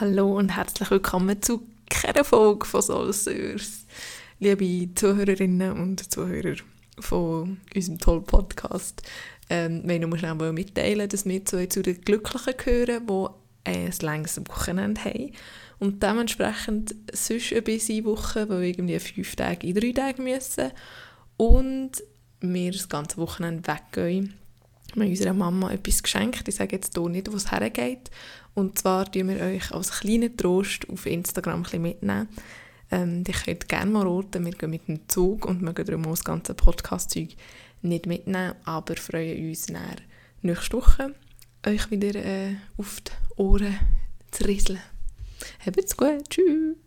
Hallo und herzlich willkommen zu keiner Folge von Soul Sörs. Liebe Zuhörerinnen und Zuhörer von unserem tollen Podcast. Ähm, wollen nur schnell mitteilen, dass wir zu, zu den Glücklichen gehören, die ein längeres Wochenende haben. Und dementsprechend sonst eine busy Woche, weil wir irgendwie fünf Tage in drei Tagen müssen. Und wir das ganze Wochenende weggehen. Wir haben unserer Mama etwas geschenkt. Ich sage jetzt hier nicht, wo es hergeht. Und zwar tun wir euch als kleinen Trost auf Instagram ein mitnehmen. Ähm, ihr könnt gerne mal roten, wir gehen mit dem Zug und wir gehen darum das ganze Podcast-Zeug nicht mitnehmen, aber freuen uns dann nächste Woche euch wieder äh, auf die Ohren zu rieseln. Habt's gut, tschüss!